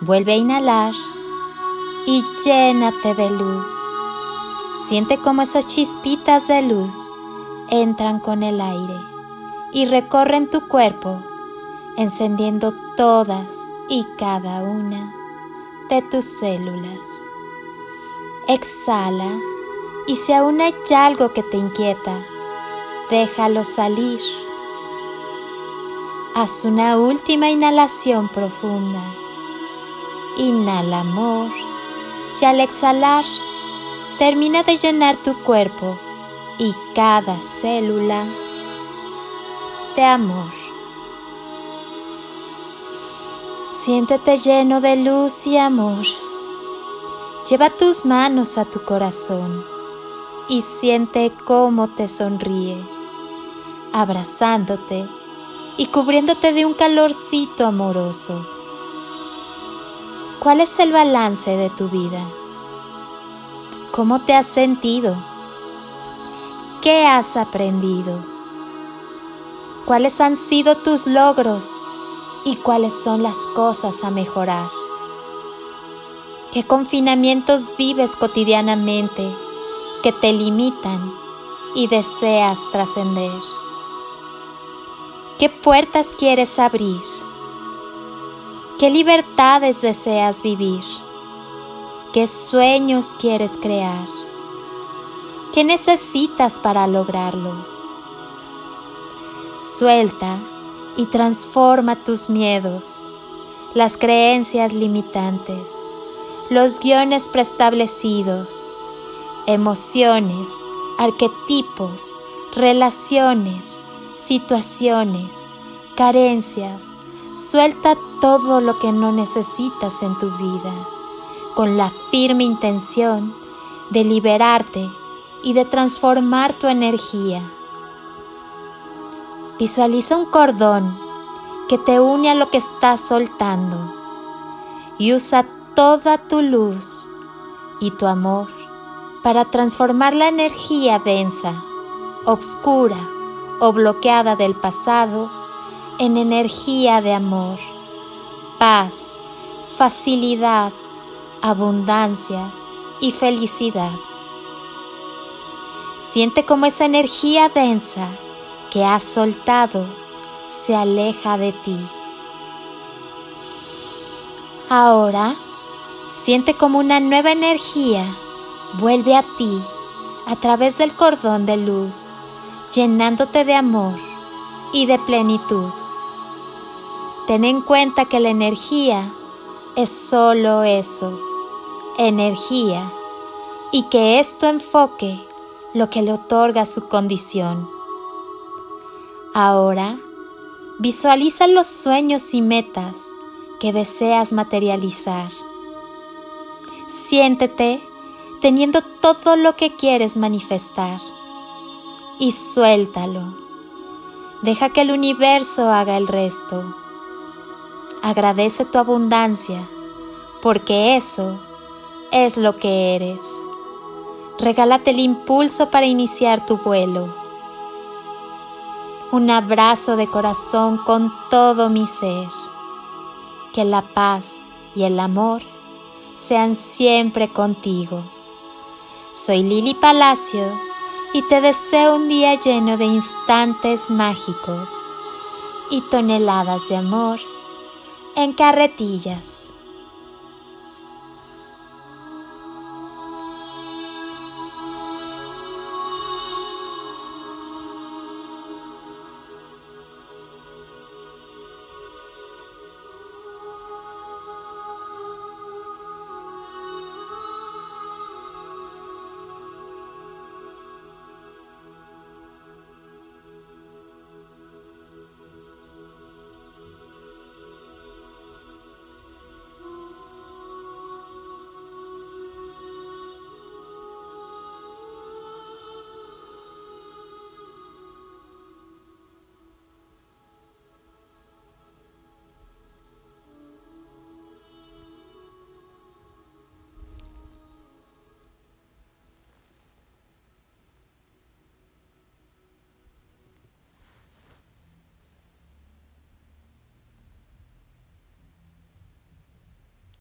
Vuelve a inhalar y llénate de luz. Siente como esas chispitas de luz entran con el aire y recorren tu cuerpo, encendiendo todas y cada una de tus células. Exhala y si aún hay algo que te inquieta, déjalo salir. Haz una última inhalación profunda. Inhala amor y al exhalar termina de llenar tu cuerpo y cada célula de amor. Siéntete lleno de luz y amor. Lleva tus manos a tu corazón y siente cómo te sonríe, abrazándote y cubriéndote de un calorcito amoroso. ¿Cuál es el balance de tu vida? ¿Cómo te has sentido? ¿Qué has aprendido? ¿Cuáles han sido tus logros y cuáles son las cosas a mejorar? ¿Qué confinamientos vives cotidianamente que te limitan y deseas trascender? ¿Qué puertas quieres abrir? ¿Qué libertades deseas vivir? ¿Qué sueños quieres crear? ¿Qué necesitas para lograrlo? Suelta y transforma tus miedos, las creencias limitantes, los guiones preestablecidos, emociones, arquetipos, relaciones, situaciones, carencias, Suelta todo lo que no necesitas en tu vida con la firme intención de liberarte y de transformar tu energía. Visualiza un cordón que te une a lo que estás soltando y usa toda tu luz y tu amor para transformar la energía densa, obscura o bloqueada del pasado en energía de amor, paz, facilidad, abundancia y felicidad. Siente como esa energía densa que has soltado se aleja de ti. Ahora, siente como una nueva energía vuelve a ti a través del cordón de luz, llenándote de amor y de plenitud. Ten en cuenta que la energía es solo eso, energía, y que es tu enfoque lo que le otorga su condición. Ahora, visualiza los sueños y metas que deseas materializar. Siéntete teniendo todo lo que quieres manifestar y suéltalo. Deja que el universo haga el resto. Agradece tu abundancia, porque eso es lo que eres. Regálate el impulso para iniciar tu vuelo. Un abrazo de corazón con todo mi ser. Que la paz y el amor sean siempre contigo. Soy Lili Palacio y te deseo un día lleno de instantes mágicos y toneladas de amor en carretillas.